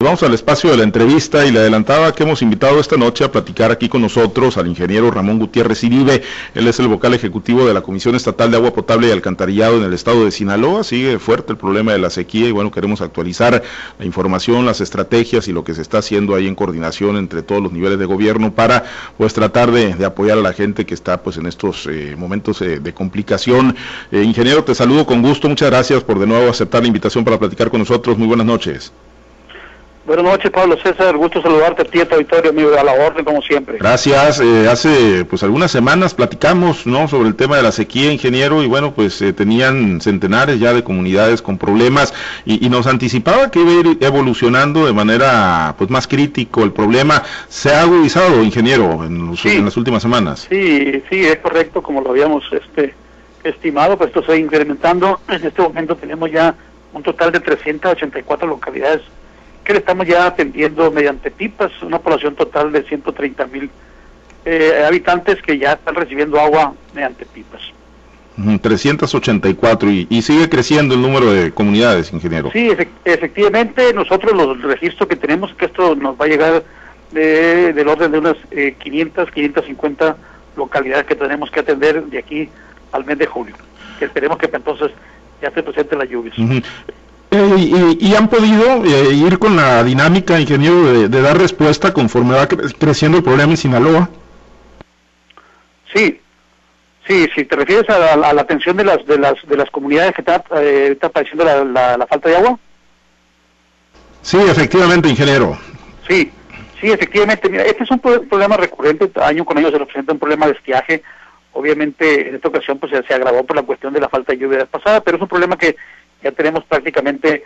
Vamos al espacio de la entrevista y le adelantaba que hemos invitado esta noche a platicar aquí con nosotros al ingeniero Ramón Gutiérrez Iribe. Él es el vocal ejecutivo de la Comisión Estatal de Agua Potable y Alcantarillado en el estado de Sinaloa. Sigue fuerte el problema de la sequía y bueno, queremos actualizar la información, las estrategias y lo que se está haciendo ahí en coordinación entre todos los niveles de gobierno para pues tratar de, apoyar a la gente que está pues en estos eh, momentos eh, de complicación. Eh, ingeniero, te saludo con gusto. Muchas gracias por de nuevo aceptar la invitación para platicar con nosotros. Muy buenas noches. Buenas noches, Pablo César. Gusto saludarte a ti, a auditorio, amigo, a la orden, como siempre. Gracias. Eh, hace pues algunas semanas platicamos ¿no? sobre el tema de la sequía, ingeniero, y bueno, pues eh, tenían centenares ya de comunidades con problemas y, nos anticipaba que iba a ir evolucionando de manera pues más crítico el problema. ¿Se ha agudizado, ingeniero, en, en las últimas semanas? Sí, sí, es correcto, como lo habíamos este estimado, pues esto se va incrementando. En este momento tenemos ya un total de 384 localidades que le estamos ya atendiendo mediante pipas, una población total de 130 mil eh, habitantes que ya están recibiendo agua mediante pipas. 384 y, y, sigue creciendo el número de comunidades, ingeniero. Sí, efectivamente, nosotros los registros que tenemos, que esto nos va a llegar de, del orden de unas 500, eh, 550 localidades que tenemos que atender de aquí al mes de julio. Que esperemos que entonces ya se presenten las lluvias. Eh, y, han podido eh, ir con la dinámica, ingeniero, de, dar respuesta conforme va creciendo el problema en Sinaloa. Sí, sí, si te refieres a la, atención de las de las de las comunidades que está, eh, está padeciendo la, falta de agua. Sí, efectivamente, ingeniero. Sí, sí, efectivamente. Mira, este es un problema recurrente, año con año se representa un problema de estiaje. Obviamente, en esta ocasión pues se agravó por la cuestión de la falta de lluvia pasada, pero es un problema que ya tenemos prácticamente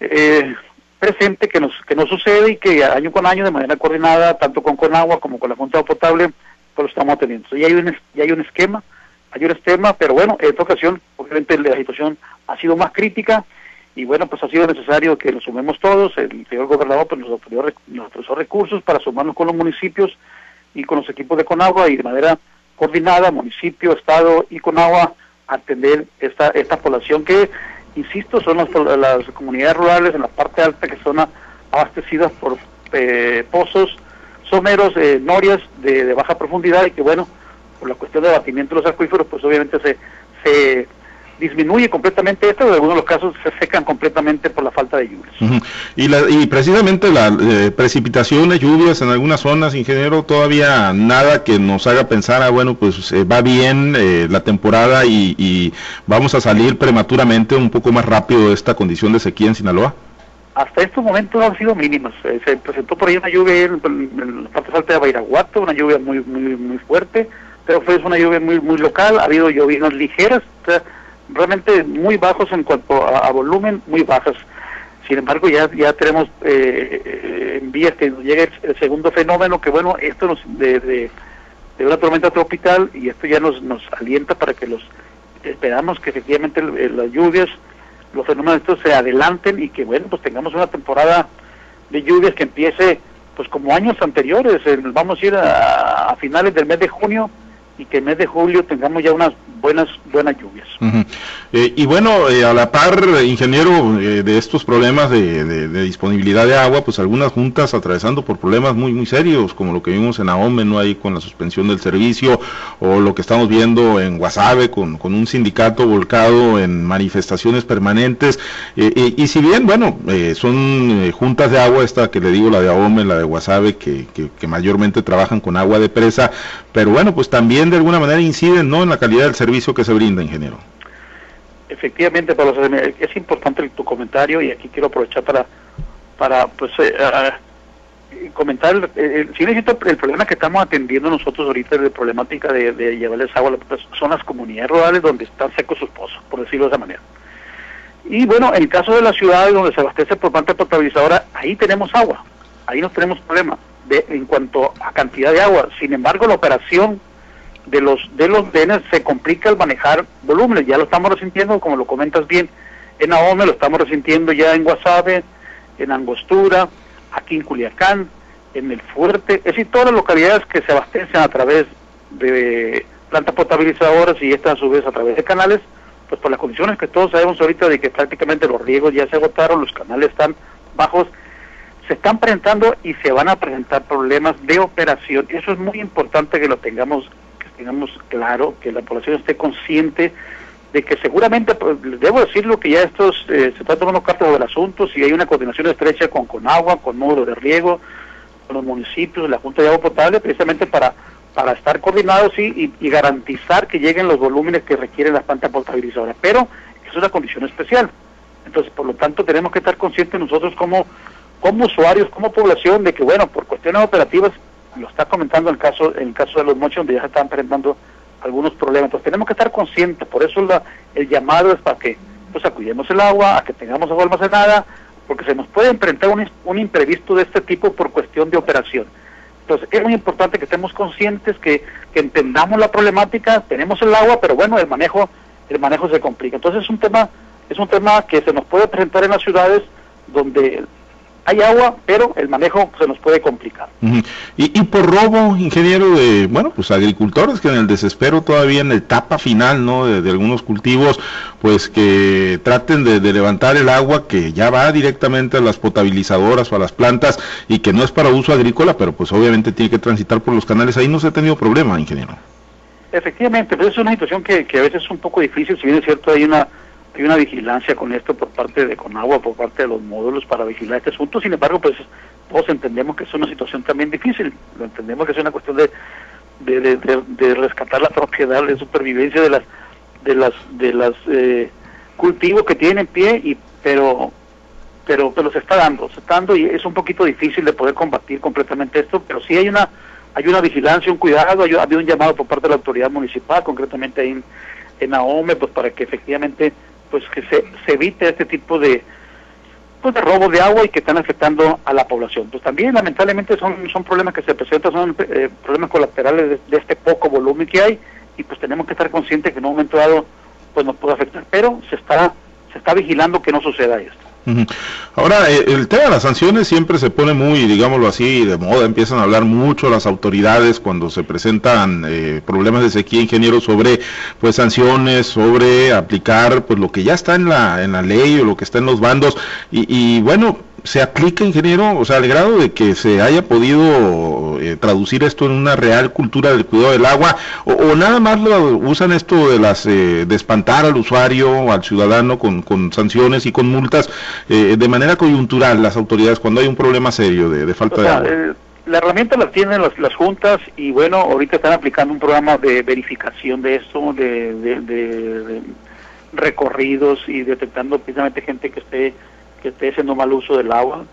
eh, presente que nos que nos sucede y que año con año de manera coordinada tanto con Conagua como con la Junta de Potable pues lo estamos teniendo. Y hay un ya hay un esquema, hay un esquema, pero bueno, en esta ocasión obviamente la situación ha sido más crítica y bueno, pues ha sido necesario que nos sumemos todos, el señor gobernador pues nos ofreció, nos ofreció recursos para sumarnos con los municipios y con los equipos de Conagua y de manera coordinada, municipio, estado y Conagua atender esta esta población que insisto, son las, comunidades rurales en la parte alta que son abastecidas por eh, pozos someros, eh, norias de, baja profundidad y que bueno, por la cuestión de abatimiento de los acuíferos, pues obviamente se, se disminuye completamente esto, en algunos de los casos se secan completamente por la falta de lluvias. y, la, y precisamente la eh, precipitación de lluvias en algunas zonas, ingeniero, todavía nada que nos haga pensar, ah, bueno, pues eh, va bien eh, la temporada y, y, vamos a salir prematuramente un poco más rápido de esta condición de sequía en Sinaloa. Hasta estos momentos han sido mínimas. se presentó por ahí una lluvia en, la parte alta de Bairaguato, una lluvia muy muy muy fuerte, pero fue una lluvia muy muy local. Ha habido llovinas ligeras. O sea, realmente muy bajos en cuanto a, volumen, muy bajas. Sin embargo, ya ya tenemos eh, en vías que llegue el, segundo fenómeno, que bueno, esto nos de, de, una tormenta tropical y esto ya nos, nos alienta para que los esperamos que efectivamente las lluvias, los fenómenos estos se adelanten y que bueno, pues tengamos una temporada de lluvias que empiece pues como años anteriores, vamos a ir a finales del mes de junio y que en mes de julio tengamos ya unas buenas buenas lluvias. Eh, y bueno, eh, a la par, ingeniero, eh, de estos problemas de, disponibilidad de agua, pues algunas juntas atravesando por problemas muy muy serios, como lo que vimos en Ahome, ¿no? Ahí con la suspensión del servicio, o lo que estamos viendo en Guasave, con, con un sindicato volcado en manifestaciones permanentes. y si bien, bueno, son juntas de agua, esta que le digo, la de Ahome, la de Guasave, que, que mayormente trabajan con agua de presa, pero bueno, pues también de alguna manera inciden ¿no? en la calidad del servicio que se brinda, ingeniero. Efectivamente, Pablo, es importante tu comentario y aquí quiero aprovechar para, para pues, eh, comentar, el, el, problema que estamos atendiendo nosotros ahorita de problemática de, llevarles agua son las comunidades rurales donde están secos sus pozos, por decirlo de esa manera. Y bueno, en el caso de las ciudades donde se abastece por planta potabilizadora, ahí tenemos agua, ahí no tenemos problema de, en cuanto a cantidad de agua. Sin embargo, la operación de los de los DENES se complica el manejar volúmenes, ya lo estamos resintiendo, como lo comentas bien, en Ahome lo estamos resintiendo ya en Guasave, en Angostura, aquí en Culiacán, en El Fuerte, es decir, todas las localidades que se abastecen a través de plantas potabilizadoras y estas a su vez a través de canales, pues por las condiciones que todos sabemos ahorita de que prácticamente los riegos ya se agotaron, los canales están bajos, se están presentando y se van a presentar problemas de operación. Eso es muy importante que lo tengamos, tengamos claro, que la población esté consciente de que seguramente, pues, debo decirlo, que ya estos eh, se están tomando cartas del asunto, si hay una coordinación estrecha con Conagua, con módulos de riego, con los municipios, la Junta de Agua Potable, precisamente para, para estar coordinados y, y, garantizar que lleguen los volúmenes que requieren las plantas potabilizadoras. Pero es una condición especial. Entonces, por lo tanto, tenemos que estar conscientes nosotros como como usuarios, como población, de que, bueno, por cuestiones operativas, lo está comentando el caso el caso de los mochos, donde ya se están presentando algunos problemas. Entonces tenemos que estar conscientes, por eso la, el llamado es para que pues acudamos el agua, a que tengamos agua almacenada, porque se nos puede enfrentar un, un imprevisto de este tipo por cuestión de operación. Entonces es muy importante que estemos conscientes, que, que entendamos la problemática, tenemos el agua, pero bueno, el manejo, el manejo se complica. Entonces es un tema, es un tema que se nos puede presentar en las ciudades donde hay agua, pero el manejo se nos puede complicar. y, por robo, ingeniero, de, bueno, pues agricultores que en el desespero todavía en la etapa final, ¿no? De, algunos cultivos, pues que traten de, levantar el agua que ya va directamente a las potabilizadoras o a las plantas y que no es para uso agrícola, pero pues obviamente tiene que transitar por los canales. Ahí no se ha tenido problema, ingeniero. Efectivamente, pero es una situación que, que a veces es un poco difícil, si bien es cierto, hay una hay una vigilancia con esto por parte de Conagua, por parte de los módulos para vigilar este asunto. Sin embargo, pues todos entendemos que es una situación también difícil. Lo entendemos que es una cuestión de, de, rescatar la propiedad, de supervivencia de las de las de las eh, cultivos que tienen en pie y pero pero pero se está dando, se está dando y es un poquito difícil de poder combatir completamente esto, pero sí hay una hay una vigilancia, un cuidado, hay, ha habido un llamado por parte de la autoridad municipal, concretamente ahí en, en AOME, pues para que efectivamente pues que se, evite este tipo de pues de robo de agua y que están afectando a la población. Pues también lamentablemente son, son problemas que se presentan, son eh, problemas colaterales de, este poco volumen que hay y pues tenemos que estar conscientes que en un momento dado pues nos puede afectar, pero se está se está vigilando que no suceda esto. Ahora, eh, el tema de las sanciones siempre se pone muy, digámoslo así, de moda, empiezan a hablar mucho las autoridades cuando se presentan eh, problemas de sequía, ingenieros, sobre pues sanciones, sobre aplicar pues lo que ya está en la, en la ley o lo que está en los bandos, y, y bueno, se aplica, ingeniero, o sea, al grado de que se haya podido eh, traducir esto en una real cultura del cuidado del agua, o, nada más lo usan esto de las eh, de espantar al usuario, al ciudadano con, con sanciones y con multas eh, de manera coyuntural las autoridades cuando hay un problema serio de, falta de agua. la herramienta la tienen las, las, juntas y bueno, ahorita están aplicando un programa de verificación de esto, de, de recorridos y detectando precisamente gente que esté que esté haciendo mal uso del agua.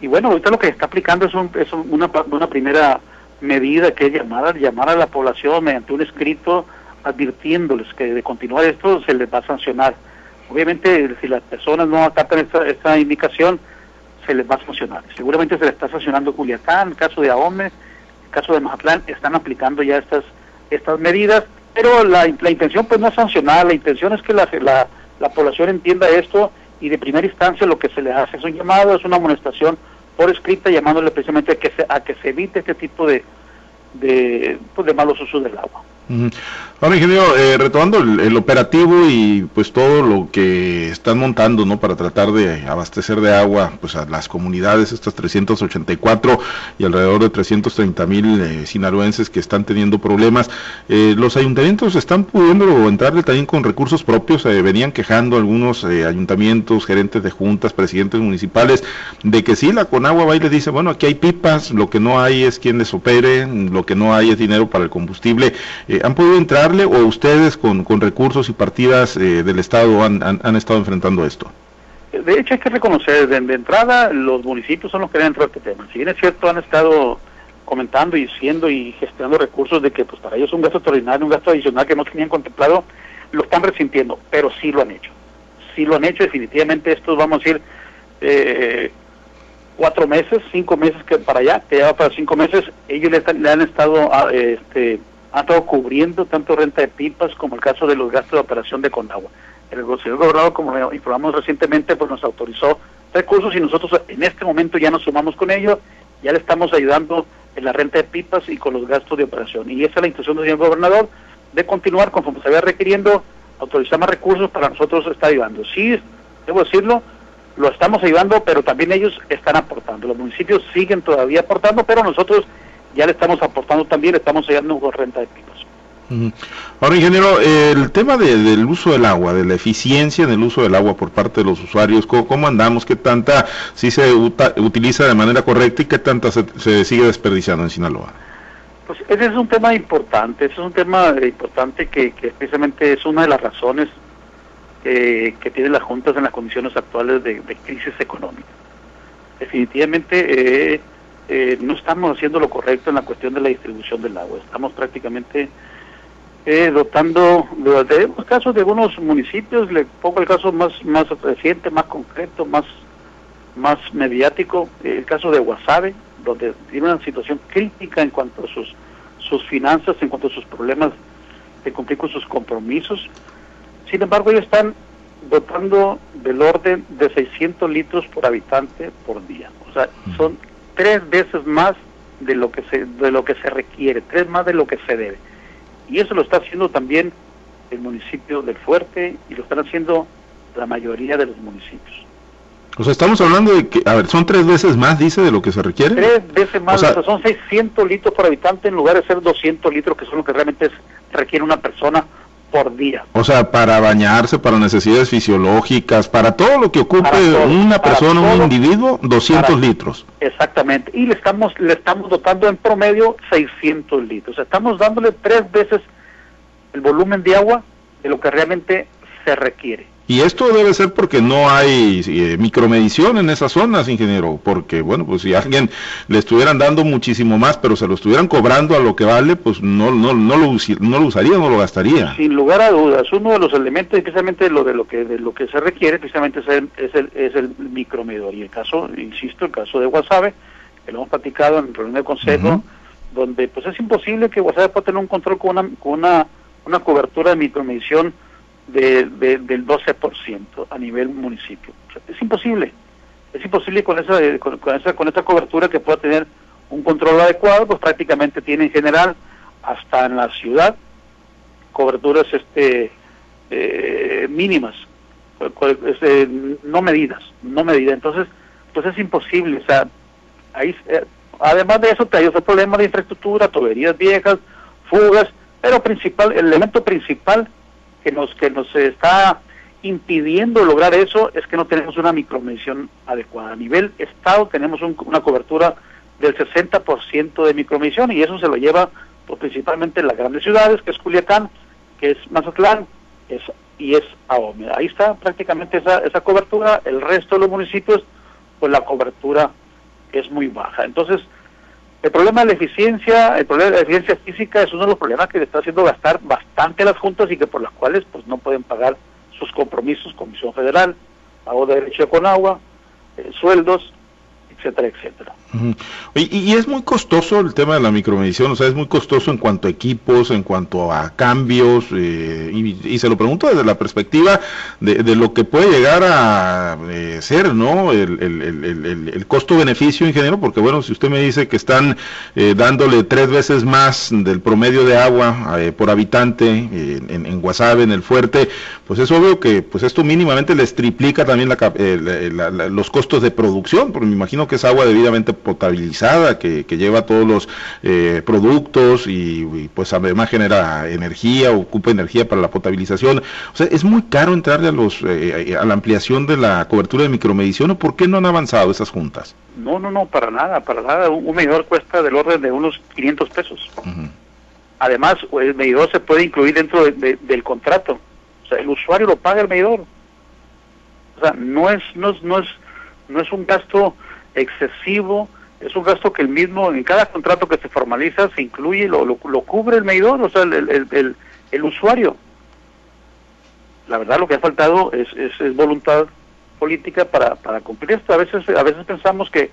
Y bueno, ahorita lo que está aplicando es, es una, una primera medida que es llamar, llamar a la población mediante un escrito advirtiéndoles que de continuar esto se les va a sancionar. Obviamente, si las personas no acatan esta, esta indicación, se les va a sancionar. Seguramente se le está sancionando Culiacán, el caso de Ahome, el caso de Mazatlán, están aplicando ya estas estas medidas, pero la, la intención pues no es sancionar, la intención es que la, la, la población entienda esto y de primera instancia lo que se le hace es un llamado, es una amonestación por escrita llamándole precisamente a que se, a que se evite este tipo de, de, pues de malos usos del agua. Ahora, ingeniero, eh, retomando el, operativo y pues todo lo que están montando, ¿no? Para tratar de abastecer de agua, pues a las comunidades, estas 384 y alrededor de 330 mil eh, sinaloenses que están teniendo problemas. Eh, los ayuntamientos están pudiendo entrarle también con recursos propios. Eh, venían quejando algunos ayuntamientos, gerentes de juntas, presidentes municipales, de que sí, la Conagua va y les dice, bueno, aquí hay pipas, lo que no hay es quien les opere, lo que no hay es dinero para el combustible. ¿Han podido entrarle o ustedes con, con recursos y partidas eh, del Estado han, han, estado enfrentando esto? De hecho, hay que reconocer, de, entrada, los municipios son los que dentro de este tema. Si bien es cierto, han estado comentando y siendo y gestionando recursos de que pues para ellos es un gasto extraordinario, un gasto adicional que no tenían contemplado, lo están resintiendo, pero sí lo han hecho. Sí lo han hecho, definitivamente estos, vamos a decir, eh, cuatro meses, cinco meses que para allá, que ya para cinco meses, ellos le, le han estado ah, este, ha estado cubriendo tanto renta de pipas como el caso de los gastos de operación de Conagua. El señor gobernador, como informamos recientemente, pues nos autorizó recursos y nosotros en este momento ya nos sumamos con ellos, ya le estamos ayudando en la renta de pipas y con los gastos de operación. Y esa es la intención del señor gobernador, de continuar conforme se vaya requiriendo, autorizar más recursos para nosotros estar ayudando. Sí, debo decirlo, lo estamos ayudando, pero también ellos están aportando. Los municipios siguen todavía aportando, pero nosotros ya le estamos aportando también, le estamos ayudando con renta de pinos. Ahora, ingeniero, el tema del uso del agua, de la eficiencia en el uso del agua por parte de los usuarios, ¿cómo, andamos? ¿Qué tanta si se utiliza de manera correcta y qué tanta se, sigue desperdiciando en Sinaloa? Pues ese es un tema importante, ese es un tema importante que, precisamente es una de las razones que tienen las juntas en las condiciones actuales de, crisis económica. Definitivamente eh, eh, no estamos haciendo lo correcto en la cuestión de la distribución del agua, estamos prácticamente eh, dotando, tenemos casos de algunos municipios, le pongo el caso más, más reciente, más concreto, más, más mediático, el caso de Guasave, donde tiene una situación crítica en cuanto a sus, sus finanzas, en cuanto a sus problemas de cumplir con sus compromisos. Sin embargo, ellos están dotando del orden de 600 litros por habitante por día. O sea, son tres veces más de lo que se, de lo que se requiere, tres más de lo que se debe. Y eso lo está haciendo también el municipio del Fuerte y lo están haciendo la mayoría de los municipios. O sea, estamos hablando de que, a ver, son tres veces más, dice, de lo que se requiere. Tres veces más, o sea, son 600 litros por habitante en lugar de ser 200 litros, que son lo que realmente requiere una persona por día. O sea, para bañarse, para necesidades fisiológicas, para todo lo que ocupe una persona, un individuo, 200 litros. Exactamente. Y le estamos le estamos dotando en promedio 600 litros. Estamos dándole tres veces el volumen de agua de lo que realmente se requiere. Y esto debe ser porque no hay eh, micromedición en esas zonas, ingeniero, porque bueno, pues si alguien le estuvieran dando muchísimo más, pero se lo estuvieran cobrando a lo que vale, pues no no no lo, no lo usaría, no lo gastaría. Sin lugar a dudas, uno de los elementos, precisamente lo de lo que de lo que se requiere, precisamente es el, es el, es el micromedidor. Y el caso, insisto, el caso de Guasave, que lo hemos platicado en el reunión de consejo, donde pues es imposible que Guasave pueda tener un control con una, con una, una cobertura de micromedición de, del 12% a nivel municipio. es imposible. Es imposible con esa, con, esa, con esa cobertura que pueda tener un control adecuado, pues prácticamente tiene en general, hasta en la ciudad, coberturas este eh, mínimas, este, no medidas, no medidas. Entonces, pues es imposible. O sea, ahí, eh, además de eso, hay otro problema de infraestructura, tuberías viejas, fugas, pero principal, el elemento principal que nos, que nos está impidiendo lograr eso es que no tenemos una micromedición adecuada. A nivel Estado tenemos una cobertura del 60% de micromedición y eso se lo lleva pues, principalmente en las grandes ciudades, que es Culiacán, que es Mazatlán es, y es Ahome. Ahí está prácticamente esa, esa cobertura, el resto de los municipios, pues la cobertura es muy baja. Entonces, el problema de la eficiencia, el problema de la eficiencia física es uno de los problemas que le está haciendo gastar bastante las juntas y que por las cuales pues no pueden pagar sus compromisos, Comisión Federal, pago de derecho con agua, eh, sueldos, etcétera, etcétera. Y, es muy costoso el tema de la micromedición, o sea, es muy costoso en cuanto a equipos, en cuanto a cambios, eh, y, se lo pregunto desde la perspectiva de, lo que puede llegar a eh, ser, ¿no? El, el, costo-beneficio, ingeniero, porque bueno, si usted me dice que están eh, dándole tres veces más del promedio de agua por habitante en, en Guasave, en el fuerte, pues es obvio que pues esto mínimamente les triplica también los costos de producción, porque me imagino que es agua debidamente potabilizada, que, lleva todos los eh, productos y, pues además genera energía, ocupa energía para la potabilización. O sea, es muy caro entrarle a, los, eh, a la ampliación de la cobertura de micromedición, ¿o por qué no han avanzado esas juntas? No, no, no, para nada, para nada. Un, medidor cuesta del orden de unos 500 pesos. Además, el medidor se puede incluir dentro del contrato. O sea, el usuario lo paga el medidor. O sea, no es, no es, no es, no es un gasto excesivo, es un gasto que el mismo, en cada contrato que se formaliza, se incluye, lo, lo, cubre el medidor, o sea, el, el, el, usuario. La verdad lo que ha faltado es, es, voluntad política para, para cumplir esto. A veces, a veces pensamos que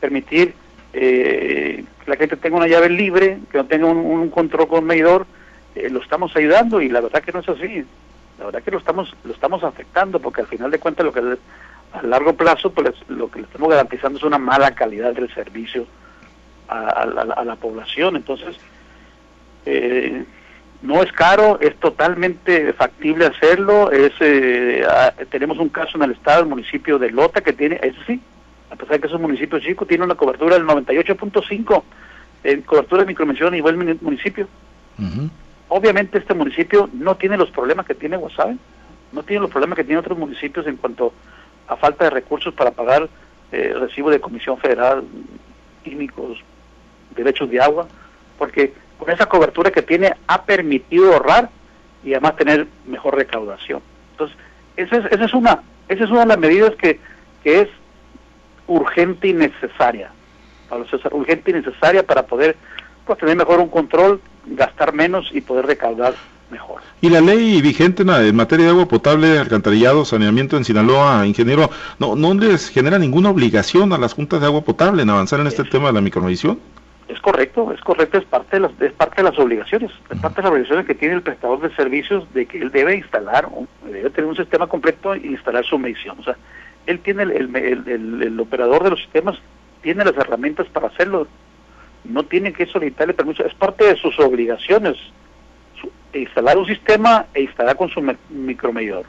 permitir eh, que la gente tenga una llave libre, que no tenga un, control con medidor, eh, lo estamos ayudando y la verdad que no es así. La verdad que lo estamos lo estamos afectando porque al final de cuentas lo que a largo plazo, pues lo que le estamos garantizando es una mala calidad del servicio a, la población. Entonces, eh, no es caro, es totalmente factible hacerlo. Es, eh, ah, tenemos un caso en el estado, el municipio de Lota, que tiene, eso sí, a pesar de que es un municipio chico, tiene una cobertura del 98.5 en cobertura de micromención a nivel municipio. Obviamente este municipio no tiene los problemas que tiene Guasave, no tiene los problemas que tienen otros municipios en cuanto a falta de recursos para pagar eh, recibo de Comisión Federal, químicos, derechos de agua, porque con esa cobertura que tiene ha permitido ahorrar y además tener mejor recaudación. Entonces, esa es, esa es una esa es una de las medidas que, que es urgente y necesaria, urgente y necesaria para poder pues, tener mejor un control, gastar menos y poder recaudar mejor. Y la ley vigente en materia de agua potable, alcantarillado, saneamiento en Sinaloa, ingeniero, no, no les genera ninguna obligación a las juntas de agua potable en avanzar en este tema de la microvisión. Es correcto, es correcto, es parte de las, es parte de las obligaciones, es parte de las obligaciones que tiene el prestador de servicios de que él debe instalar, debe tener un sistema completo e instalar su medición. O sea, él tiene el, el, el, operador de los sistemas tiene las herramientas para hacerlo, no tiene que solicitarle permiso, es parte de sus obligaciones instalar un sistema e instalar con su micromedidor.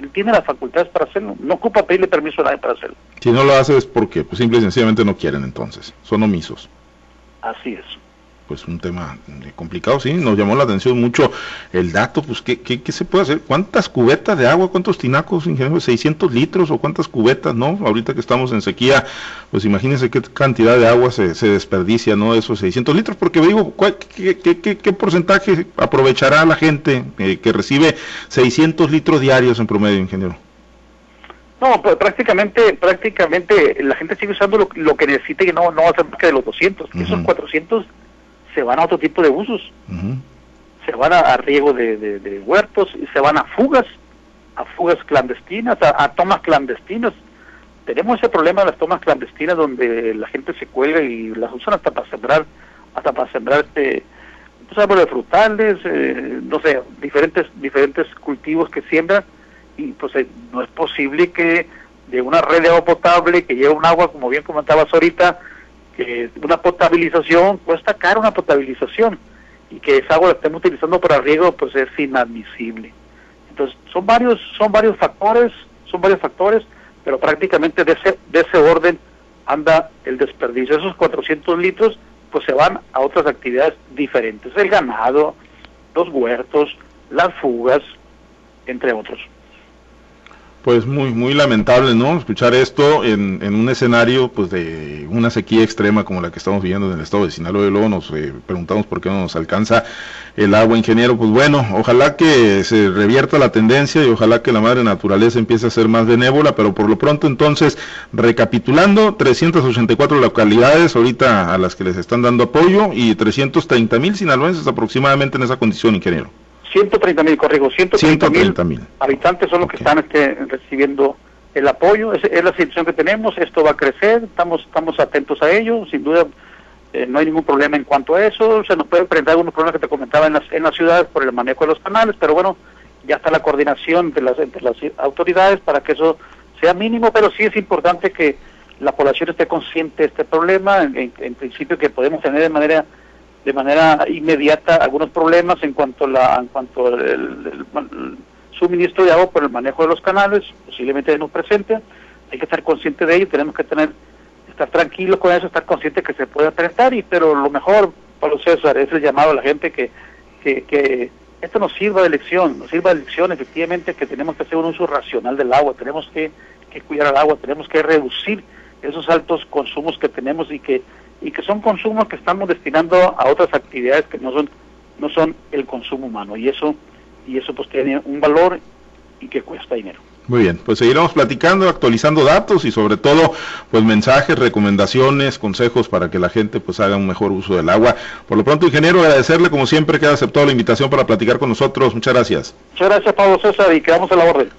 él tiene las facultades para hacerlo, no ocupa pedirle permiso a nadie para hacerlo. Si no lo hace es porque pues, simple y sencillamente no quieren entonces, son omisos. Así es pues un tema complicado, sí, nos llamó la atención mucho el dato, pues ¿qué, qué, qué se puede hacer? ¿Cuántas cubetas de agua, cuántos tinacos, ingeniero? ¿600 litros o cuántas cubetas, no? Ahorita que estamos en sequía, pues imagínense qué cantidad de agua se, se desperdicia, ¿no? Esos 600 litros, porque digo, qué, qué, qué, porcentaje aprovechará la gente eh, que recibe 600 litros diarios en promedio, ingeniero? No, pues prácticamente, prácticamente la gente sigue usando lo, que necesita y no, no va a ser más que de los 200. Esos 400 se van a otro tipo de usos. Se van a, riego de, huertos y se van a fugas, a fugas clandestinas, a, tomas clandestinas. Tenemos ese problema de las tomas clandestinas donde la gente se cuelga y las usan hasta para sembrar, hasta para sembrar este pues, árboles frutales, eh, no sé, diferentes diferentes cultivos que siembran y pues eh, no es posible que de una red de agua potable que lleva un agua, como bien comentabas ahorita, que una potabilización cuesta caro una potabilización y que esa agua la estemos utilizando para riego pues es inadmisible. Entonces son varios son varios factores, son varios factores, pero prácticamente de ese de ese orden anda el desperdicio. Esos 400 litros pues se van a otras actividades diferentes, el ganado, los huertos, las fugas, entre otros pues muy muy lamentable no escuchar esto en, en, un escenario pues de una sequía extrema como la que estamos viviendo en el estado de Sinaloa. Y luego nos eh, preguntamos por qué no nos alcanza el agua ingeniero. Pues bueno ojalá que se revierta la tendencia y ojalá que la madre naturaleza empiece a ser más benévola. Pero por lo pronto entonces recapitulando 384 localidades ahorita a las que les están dando apoyo y 330 mil sinaloenses aproximadamente en esa condición ingeniero 130 mil, corrijo, 130 mil habitantes son los que están este, recibiendo el apoyo, es, es, la situación que tenemos, esto va a crecer, estamos, estamos atentos a ello, sin duda eh, no hay ningún problema en cuanto a eso, se nos puede enfrentar algunos problemas que te comentaba en las, en las ciudades por el manejo de los canales, pero bueno, ya está la coordinación de las, entre las autoridades para que eso sea mínimo, pero sí es importante que la población esté consciente de este problema, en, en principio que podemos tener de manera de manera inmediata algunos problemas en cuanto la, en cuanto al suministro de agua por el manejo de los canales, posiblemente no presente, hay que estar consciente de ello, tenemos que tener estar tranquilos con eso, estar consciente que se puede apretar, y pero lo mejor, Pablo César, es el llamado a la gente que, que, que esto nos sirva de lección, nos sirva de lección efectivamente que tenemos que hacer un uso racional del agua, tenemos que, que cuidar el agua, tenemos que reducir esos altos consumos que tenemos y que y que son consumos que estamos destinando a otras actividades que no son no son el consumo humano y eso y eso pues tiene un valor y que cuesta dinero. Muy bien, pues seguiremos platicando, actualizando datos y sobre todo pues mensajes, recomendaciones, consejos para que la gente pues haga un mejor uso del agua. Por lo pronto, ingeniero, agradecerle como siempre que ha aceptado la invitación para platicar con nosotros. Muchas gracias. Muchas gracias, Pablo César, y quedamos a la orden.